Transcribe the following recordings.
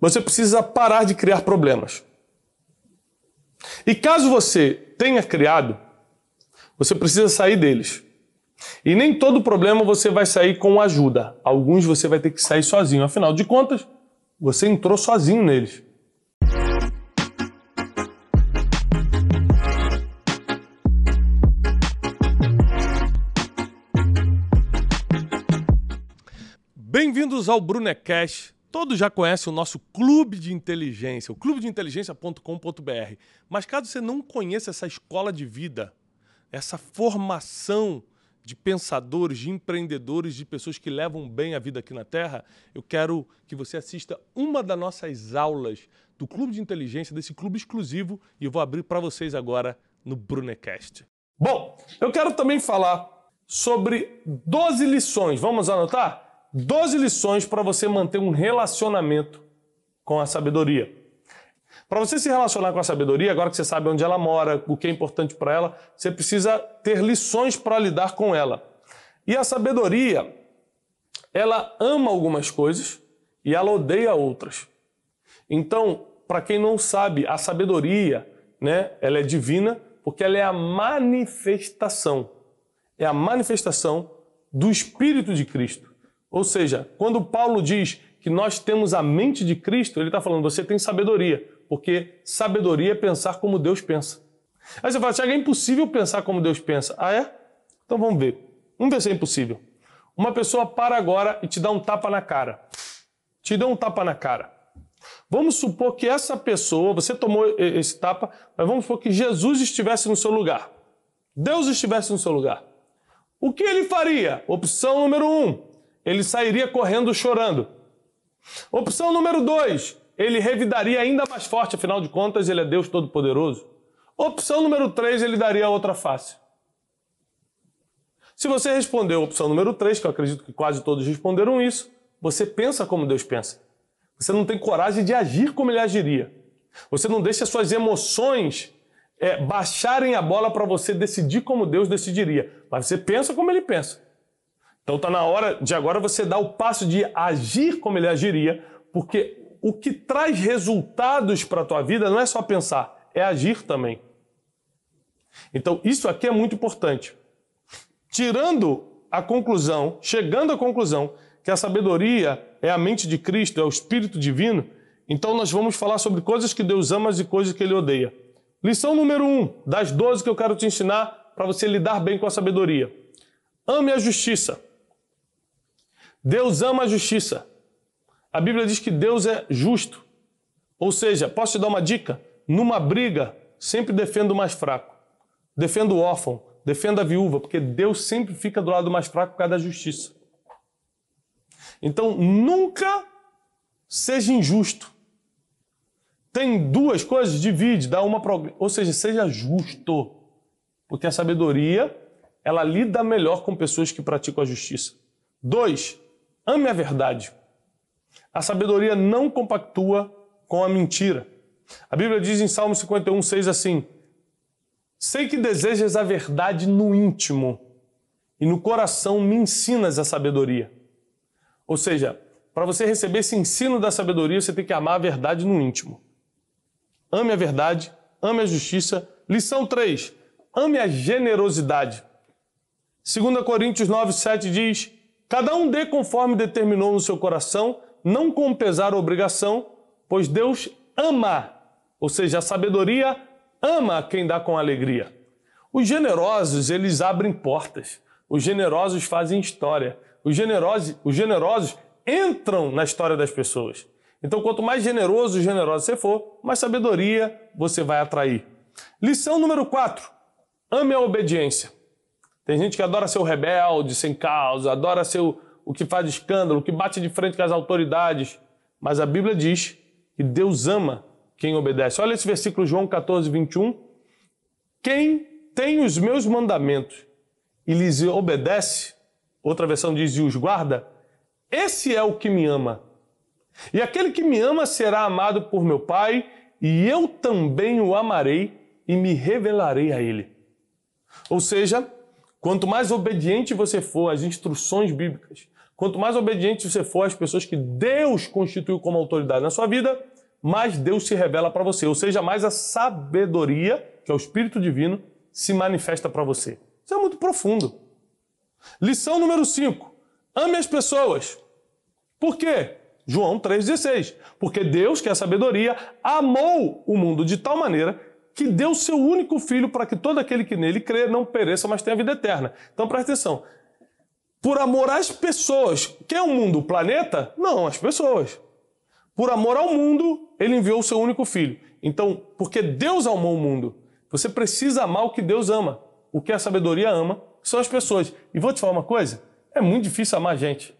você precisa parar de criar problemas. E caso você tenha criado, você precisa sair deles. E nem todo problema você vai sair com ajuda. Alguns você vai ter que sair sozinho. Afinal de contas, você entrou sozinho neles. Bem-vindos ao Brunecast. Todos já conhecem o nosso clube de inteligência, o clubedeinteligência.com.br. Mas caso você não conheça essa escola de vida, essa formação de pensadores, de empreendedores, de pessoas que levam bem a vida aqui na Terra, eu quero que você assista uma das nossas aulas do Clube de Inteligência, desse clube exclusivo, e eu vou abrir para vocês agora no Brunecast. Bom, eu quero também falar sobre 12 lições. Vamos anotar? 12 lições para você manter um relacionamento com a sabedoria. Para você se relacionar com a sabedoria, agora que você sabe onde ela mora, o que é importante para ela, você precisa ter lições para lidar com ela. E a sabedoria, ela ama algumas coisas e ela odeia outras. Então, para quem não sabe, a sabedoria, né, ela é divina porque ela é a manifestação, é a manifestação do Espírito de Cristo. Ou seja, quando Paulo diz que nós temos a mente de Cristo, ele está falando, você tem sabedoria, porque sabedoria é pensar como Deus pensa. Aí você fala, Tiago, é impossível pensar como Deus pensa. Ah, é? Então vamos ver. Vamos ver se é impossível. Uma pessoa para agora e te dá um tapa na cara. Te dá um tapa na cara. Vamos supor que essa pessoa, você tomou esse tapa, mas vamos supor que Jesus estivesse no seu lugar. Deus estivesse no seu lugar. O que ele faria? Opção número um: ele sairia correndo chorando. Opção número dois, ele revidaria ainda mais forte, afinal de contas, ele é Deus Todo-Poderoso. Opção número três, ele daria outra face. Se você respondeu a opção número três, que eu acredito que quase todos responderam isso, você pensa como Deus pensa. Você não tem coragem de agir como ele agiria. Você não deixa suas emoções é, baixarem a bola para você decidir como Deus decidiria. Mas você pensa como ele pensa. Então está na hora de agora você dar o passo de agir como ele agiria, porque o que traz resultados para a tua vida não é só pensar, é agir também. Então isso aqui é muito importante. Tirando a conclusão, chegando à conclusão que a sabedoria é a mente de Cristo, é o Espírito Divino, então nós vamos falar sobre coisas que Deus ama e coisas que Ele odeia. Lição número um, das 12 que eu quero te ensinar para você lidar bem com a sabedoria. Ame a justiça. Deus ama a justiça. A Bíblia diz que Deus é justo. Ou seja, posso te dar uma dica? Numa briga, sempre defenda o mais fraco. Defenda o órfão, defenda a viúva, porque Deus sempre fica do lado do mais fraco por causa da justiça. Então, nunca seja injusto. Tem duas coisas, divide, dá uma para Ou seja, seja justo. Porque a sabedoria, ela lida melhor com pessoas que praticam a justiça. Dois, Ame a verdade. A sabedoria não compactua com a mentira. A Bíblia diz em Salmo 51, 6 assim: Sei que desejas a verdade no íntimo, e no coração me ensinas a sabedoria. Ou seja, para você receber esse ensino da sabedoria, você tem que amar a verdade no íntimo. Ame a verdade, ame a justiça. Lição 3: ame a generosidade. 2 Coríntios 9, 7 diz: Cada um dê conforme determinou no seu coração, não com pesar ou obrigação, pois Deus ama, ou seja, a sabedoria ama quem dá com alegria. Os generosos, eles abrem portas. Os generosos fazem história. Os generosos, os generosos entram na história das pessoas. Então, quanto mais generoso e generoso você for, mais sabedoria você vai atrair. Lição número 4. Ame a obediência. Tem gente que adora ser o rebelde, sem causa, adora ser o, o que faz escândalo, o que bate de frente com as autoridades. Mas a Bíblia diz que Deus ama quem obedece. Olha esse versículo, João 14, 21. Quem tem os meus mandamentos e lhes obedece, outra versão diz e os guarda, esse é o que me ama. E aquele que me ama será amado por meu Pai, e eu também o amarei e me revelarei a ele. Ou seja, Quanto mais obediente você for às instruções bíblicas, Quanto mais obediente você for às pessoas que Deus constituiu como autoridade na sua vida, mais Deus se revela para você. Ou seja, mais a sabedoria, que é o Espírito Divino, se manifesta para você. Isso é muito profundo. Lição número 5. Ame as pessoas. Por quê? João 3,16. Porque Deus, que é a sabedoria, amou o mundo de tal maneira que deu seu único filho para que todo aquele que nele crê não pereça, mas tenha vida eterna. Então presta atenção por amor às pessoas. Quem é o mundo? O planeta? Não, as pessoas. Por amor ao mundo, ele enviou o seu único filho. Então, porque Deus amou o mundo, você precisa amar o que Deus ama. O que a sabedoria ama são as pessoas. E vou te falar uma coisa: é muito difícil amar gente.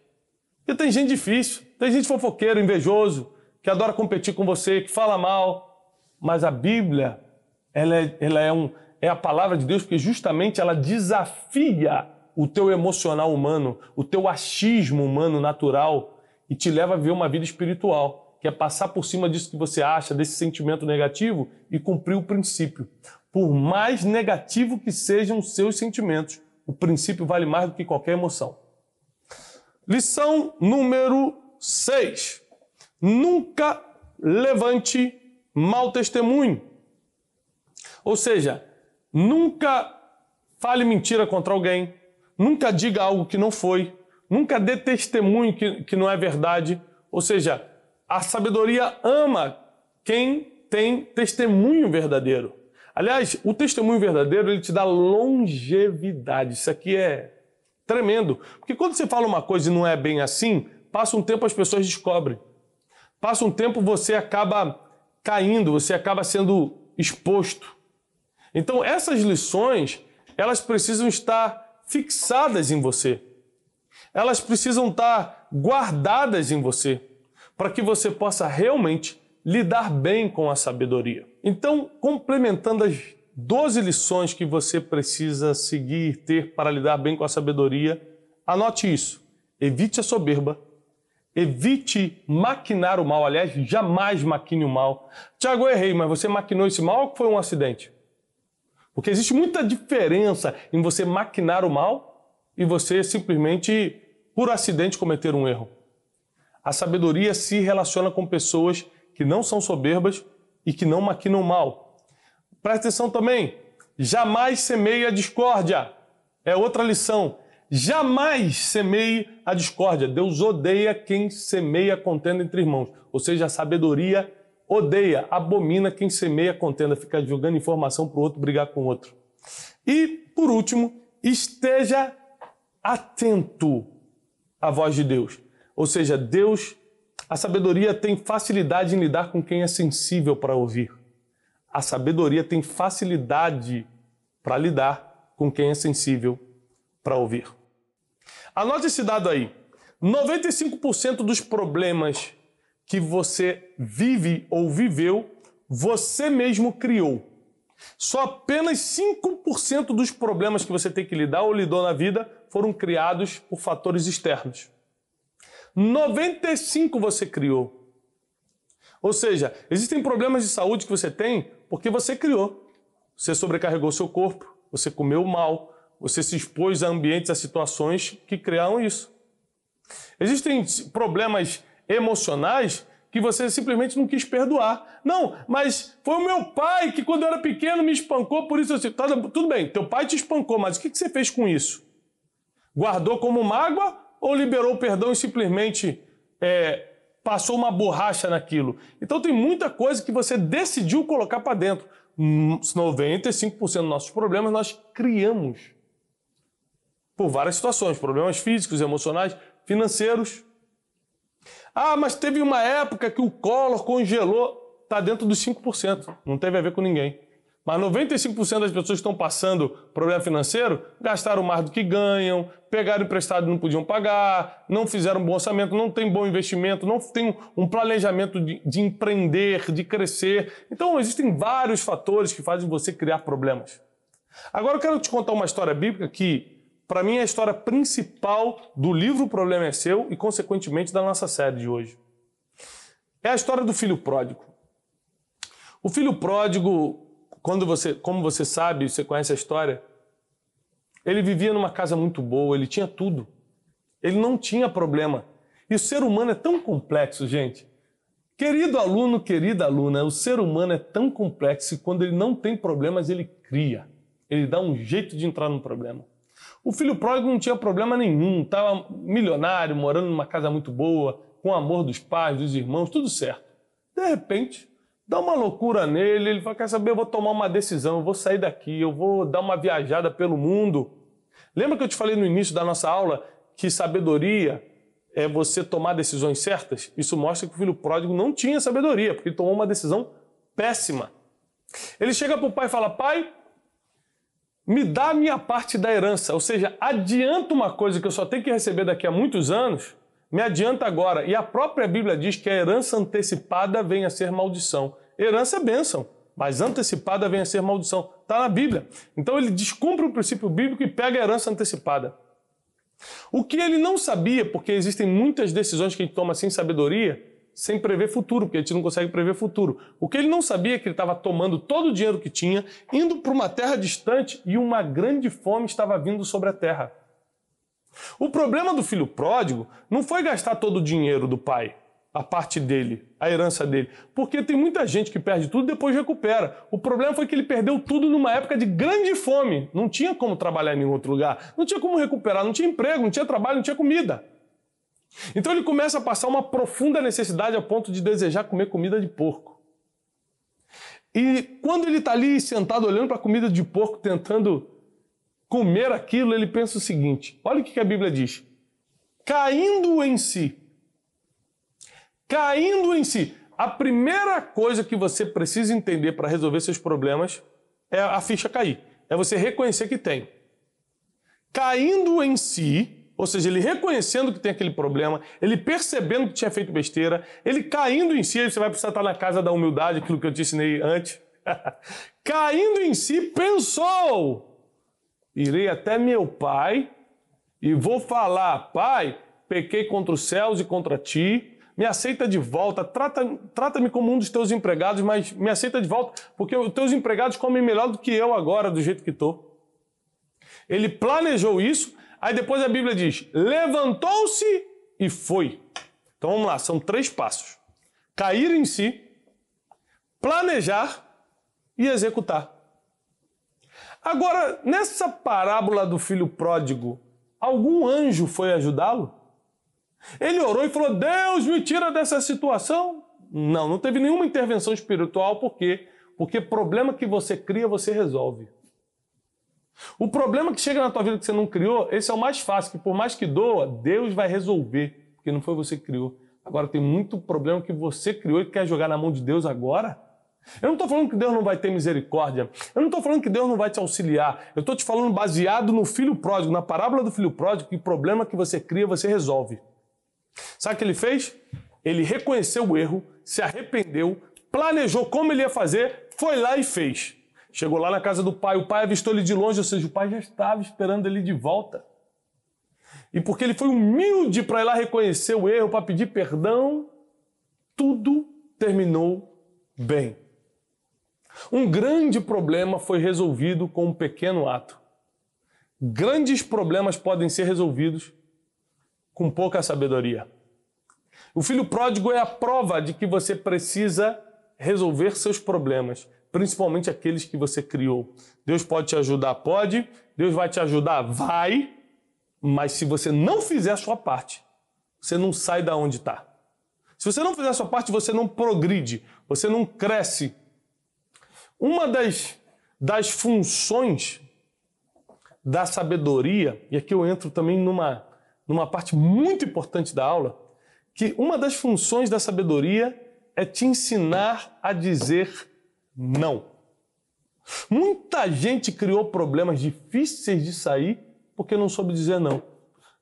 Porque tem gente difícil, tem gente fofoqueiro, invejoso, que adora competir com você, que fala mal. Mas a Bíblia, ela é, ela é, um, é a palavra de Deus porque justamente ela desafia o teu emocional humano, o teu achismo humano natural e te leva a viver uma vida espiritual, que é passar por cima disso que você acha, desse sentimento negativo e cumprir o princípio. Por mais negativo que sejam os seus sentimentos, o princípio vale mais do que qualquer emoção. Lição número 6. Nunca levante mau testemunho. Ou seja, nunca fale mentira contra alguém, Nunca diga algo que não foi. Nunca dê testemunho que, que não é verdade. Ou seja, a sabedoria ama quem tem testemunho verdadeiro. Aliás, o testemunho verdadeiro ele te dá longevidade. Isso aqui é tremendo. Porque quando você fala uma coisa e não é bem assim, passa um tempo as pessoas descobrem. Passa um tempo você acaba caindo, você acaba sendo exposto. Então essas lições, elas precisam estar fixadas em você. Elas precisam estar guardadas em você para que você possa realmente lidar bem com a sabedoria. Então, complementando as 12 lições que você precisa seguir, ter para lidar bem com a sabedoria, anote isso. Evite a soberba, evite maquinar o mal. Aliás, jamais maquine o mal. Tiago, errei, mas você maquinou esse mal ou foi um acidente? Porque existe muita diferença em você maquinar o mal e você simplesmente, por acidente, cometer um erro. A sabedoria se relaciona com pessoas que não são soberbas e que não maquinam mal. Presta atenção também, jamais semeie a discórdia. É outra lição. Jamais semeie a discórdia. Deus odeia quem semeia contenda entre irmãos. Ou seja, a sabedoria odeia, abomina quem semeia contenda, fica jogando informação para o outro brigar com o outro. E, por último, esteja atento à voz de Deus. Ou seja, Deus, a sabedoria tem facilidade em lidar com quem é sensível para ouvir. A sabedoria tem facilidade para lidar com quem é sensível para ouvir. Anote esse dado aí. 95% dos problemas que você vive ou viveu, você mesmo criou. Só apenas 5% dos problemas que você tem que lidar ou lidou na vida foram criados por fatores externos. 95 você criou. Ou seja, existem problemas de saúde que você tem porque você criou. Você sobrecarregou seu corpo, você comeu mal, você se expôs a ambientes, a situações que criaram isso. Existem problemas emocionais que você simplesmente não quis perdoar. Não, mas foi o meu pai que quando eu era pequeno me espancou, por isso eu disse, tá, tudo bem, teu pai te espancou, mas o que você fez com isso? Guardou como mágoa ou liberou o perdão e simplesmente é, passou uma borracha naquilo? Então tem muita coisa que você decidiu colocar para dentro. 95% dos nossos problemas nós criamos por várias situações, problemas físicos, emocionais, financeiros. Ah, mas teve uma época que o Collor congelou. Está dentro dos 5%. Não teve a ver com ninguém. Mas 95% das pessoas que estão passando problema financeiro gastaram mais do que ganham, pegaram emprestado e não podiam pagar, não fizeram um bom orçamento, não tem bom investimento, não tem um planejamento de, de empreender, de crescer. Então existem vários fatores que fazem você criar problemas. Agora eu quero te contar uma história bíblica que para mim, é a história principal do livro O Problema é Seu e, consequentemente, da nossa série de hoje. É a história do filho pródigo. O filho pródigo, quando você, como você sabe, você conhece a história, ele vivia numa casa muito boa, ele tinha tudo. Ele não tinha problema. E o ser humano é tão complexo, gente. Querido aluno, querida aluna, o ser humano é tão complexo que quando ele não tem problemas, ele cria. Ele dá um jeito de entrar no problema. O filho pródigo não tinha problema nenhum, estava milionário, morando numa casa muito boa, com o amor dos pais, dos irmãos, tudo certo. De repente, dá uma loucura nele, ele fala, quer saber, eu vou tomar uma decisão, eu vou sair daqui, eu vou dar uma viajada pelo mundo. Lembra que eu te falei no início da nossa aula que sabedoria é você tomar decisões certas, isso mostra que o filho pródigo não tinha sabedoria, porque ele tomou uma decisão péssima. Ele chega para o pai e fala: Pai, me dá a minha parte da herança, ou seja, adianta uma coisa que eu só tenho que receber daqui a muitos anos, me adianta agora. E a própria Bíblia diz que a herança antecipada vem a ser maldição. Herança é bênção, mas antecipada vem a ser maldição. Está na Bíblia. Então ele descumpre o princípio bíblico e pega a herança antecipada. O que ele não sabia, porque existem muitas decisões que a gente toma sem sabedoria, sem prever futuro, porque a gente não consegue prever futuro. O que ele não sabia é que ele estava tomando todo o dinheiro que tinha, indo para uma terra distante e uma grande fome estava vindo sobre a terra. O problema do filho pródigo não foi gastar todo o dinheiro do pai a parte dele, a herança dele. Porque tem muita gente que perde tudo e depois recupera. O problema foi que ele perdeu tudo numa época de grande fome. Não tinha como trabalhar em nenhum outro lugar, não tinha como recuperar, não tinha emprego, não tinha trabalho, não tinha comida. Então ele começa a passar uma profunda necessidade a ponto de desejar comer comida de porco. E quando ele está ali sentado olhando para a comida de porco, tentando comer aquilo, ele pensa o seguinte: olha o que a Bíblia diz. Caindo em si, caindo em si. A primeira coisa que você precisa entender para resolver seus problemas é a ficha cair. É você reconhecer que tem. Caindo em si, ou seja, ele reconhecendo que tem aquele problema, ele percebendo que tinha feito besteira, ele caindo em si, você vai precisar estar na casa da humildade, aquilo que eu te ensinei antes. caindo em si, pensou: irei até meu pai e vou falar, pai, pequei contra os céus e contra ti, me aceita de volta, trata-me trata como um dos teus empregados, mas me aceita de volta, porque os teus empregados comem melhor do que eu agora, do jeito que estou. Ele planejou isso, aí depois a Bíblia diz: levantou-se e foi. Então vamos lá, são três passos: cair em si, planejar e executar. Agora, nessa parábola do filho pródigo, algum anjo foi ajudá-lo? Ele orou e falou: Deus me tira dessa situação. Não, não teve nenhuma intervenção espiritual, por quê? Porque problema que você cria, você resolve. O problema que chega na tua vida que você não criou, esse é o mais fácil, que por mais que doa, Deus vai resolver, porque não foi você que criou. Agora tem muito problema que você criou e quer jogar na mão de Deus agora. Eu não estou falando que Deus não vai ter misericórdia. Eu não estou falando que Deus não vai te auxiliar. Eu estou te falando baseado no filho pródigo, na parábola do filho pródigo, que problema que você cria, você resolve. Sabe o que ele fez? Ele reconheceu o erro, se arrependeu, planejou como ele ia fazer, foi lá e fez. Chegou lá na casa do pai, o pai avistou ele de longe, ou seja, o pai já estava esperando ele de volta. E porque ele foi humilde para ir lá reconhecer o erro, para pedir perdão, tudo terminou bem. Um grande problema foi resolvido com um pequeno ato. Grandes problemas podem ser resolvidos com pouca sabedoria. O filho pródigo é a prova de que você precisa resolver seus problemas, principalmente aqueles que você criou. Deus pode te ajudar? Pode. Deus vai te ajudar? Vai. Mas se você não fizer a sua parte, você não sai da onde está. Se você não fizer a sua parte, você não progride, você não cresce. Uma das, das funções da sabedoria, e aqui eu entro também numa numa parte muito importante da aula, que uma das funções da sabedoria é te ensinar a dizer não. Muita gente criou problemas difíceis de sair porque não soube dizer não.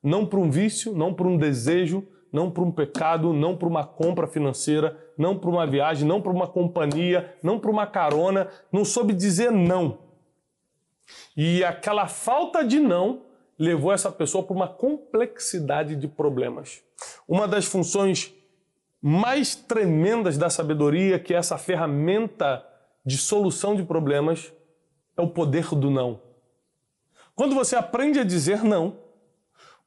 Não para um vício, não para um desejo, não para um pecado, não para uma compra financeira, não para uma viagem, não para uma companhia, não para uma carona, não soube dizer não. E aquela falta de não levou essa pessoa para uma complexidade de problemas. Uma das funções mais tremendas da sabedoria, que é essa ferramenta de solução de problemas, é o poder do não. Quando você aprende a dizer não,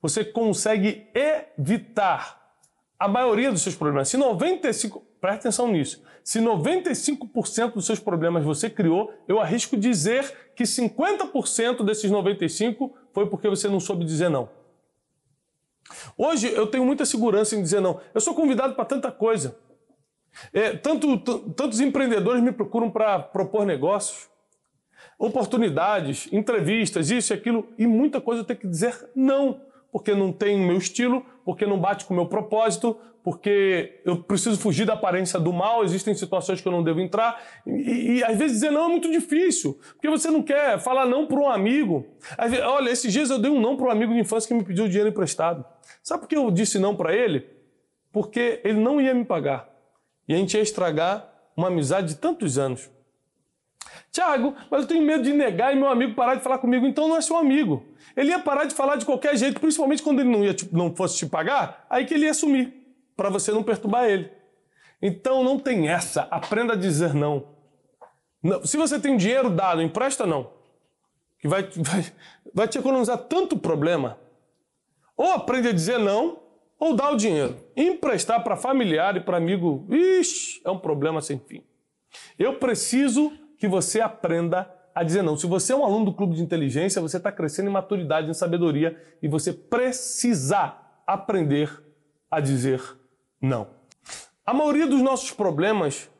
você consegue evitar a maioria dos seus problemas. Se 95, preste atenção nisso. Se 95% dos seus problemas você criou, eu arrisco dizer que 50% desses 95 foi porque você não soube dizer não. Hoje eu tenho muita segurança em dizer não. Eu sou convidado para tanta coisa. É, tanto, tantos empreendedores me procuram para propor negócios, oportunidades, entrevistas, isso e aquilo, e muita coisa eu tenho que dizer não, porque não tem o meu estilo, porque não bate com o meu propósito, porque eu preciso fugir da aparência do mal, existem situações que eu não devo entrar, e, e às vezes dizer não é muito difícil, porque você não quer falar não para um amigo. Vezes, olha, esses dias eu dei um não para um amigo de infância que me pediu dinheiro emprestado. Sabe por que eu disse não para ele? Porque ele não ia me pagar. E a gente ia estragar uma amizade de tantos anos. Tiago, mas eu tenho medo de negar e meu amigo parar de falar comigo, então não é seu amigo. Ele ia parar de falar de qualquer jeito, principalmente quando ele não, ia, não fosse te pagar, aí que ele ia sumir, para você não perturbar ele. Então não tem essa, aprenda a dizer não. não. Se você tem dinheiro dado, empresta não. Que vai, vai, vai te economizar tanto problema. Ou aprende a dizer não, ou dá o dinheiro. Emprestar para familiar e para amigo, ixi, é um problema sem fim. Eu preciso que você aprenda a dizer não. Se você é um aluno do clube de inteligência, você está crescendo em maturidade, em sabedoria e você precisa aprender a dizer não. A maioria dos nossos problemas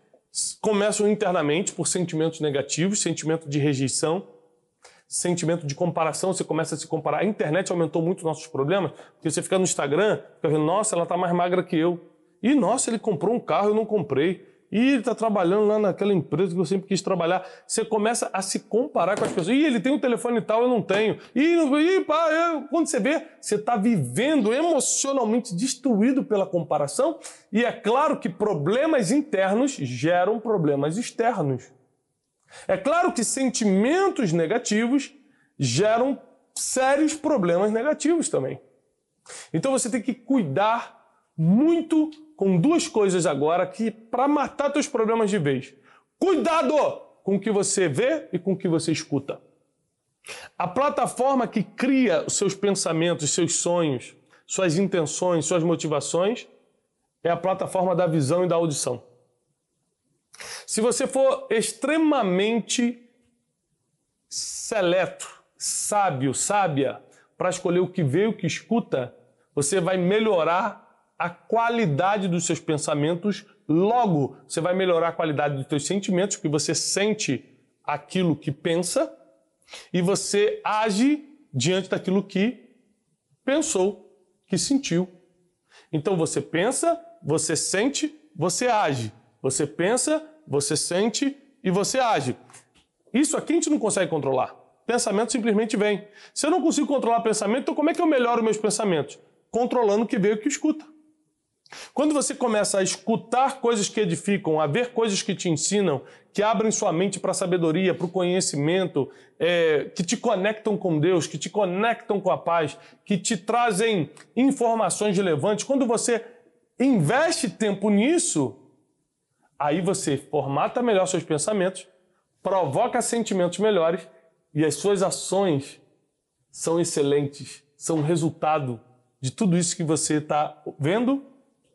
começam internamente por sentimentos negativos, sentimento de rejeição, sentimento de comparação, você começa a se comparar. A internet aumentou muito nossos problemas, porque você fica no Instagram, fica vendo, nossa, ela está mais magra que eu. E, nossa, ele comprou um carro, eu não comprei. E ele está trabalhando lá naquela empresa que eu sempre quis trabalhar. Você começa a se comparar com as pessoas. E ele tem um telefone tal, eu não tenho. E pá, quando você vê, você está vivendo emocionalmente destruído pela comparação. E é claro que problemas internos geram problemas externos. É claro que sentimentos negativos geram sérios problemas negativos também. Então você tem que cuidar muito com duas coisas agora que para matar teus problemas de vez. Cuidado com o que você vê e com o que você escuta. A plataforma que cria os seus pensamentos, seus sonhos, suas intenções, suas motivações é a plataforma da visão e da audição. Se você for extremamente seleto, sábio, sábia, para escolher o que vê e o que escuta, você vai melhorar a qualidade dos seus pensamentos, logo você vai melhorar a qualidade dos seus sentimentos, porque você sente aquilo que pensa e você age diante daquilo que pensou, que sentiu. Então você pensa, você sente, você age. Você pensa, você sente e você age. Isso aqui a gente não consegue controlar. Pensamento simplesmente vem. Se eu não consigo controlar pensamento, então como é que eu melhoro meus pensamentos? Controlando o que veio e o que escuta. Quando você começa a escutar coisas que edificam, a ver coisas que te ensinam, que abrem sua mente para a sabedoria, para o conhecimento, é, que te conectam com Deus, que te conectam com a paz, que te trazem informações relevantes, quando você investe tempo nisso, Aí você formata melhor seus pensamentos, provoca sentimentos melhores e as suas ações são excelentes, são resultado de tudo isso que você está vendo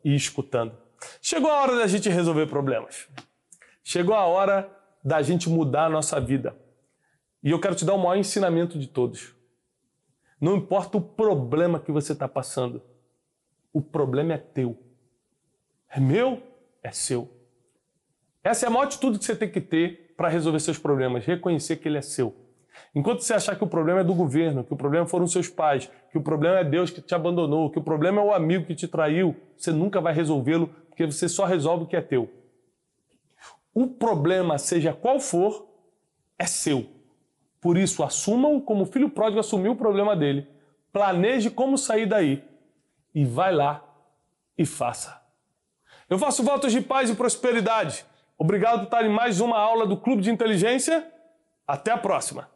e escutando. Chegou a hora da gente resolver problemas. Chegou a hora da gente mudar a nossa vida. E eu quero te dar o maior ensinamento de todos. Não importa o problema que você está passando, o problema é teu. É meu, é seu. Essa é a maior atitude que você tem que ter para resolver seus problemas, reconhecer que ele é seu. Enquanto você achar que o problema é do governo, que o problema foram seus pais, que o problema é Deus que te abandonou, que o problema é o amigo que te traiu, você nunca vai resolvê-lo, porque você só resolve o que é teu. O problema, seja qual for, é seu. Por isso, assumam como o filho pródigo assumiu o problema dele. Planeje como sair daí. E vai lá e faça. Eu faço votos de paz e prosperidade. Obrigado por estar em mais uma aula do Clube de Inteligência. Até a próxima!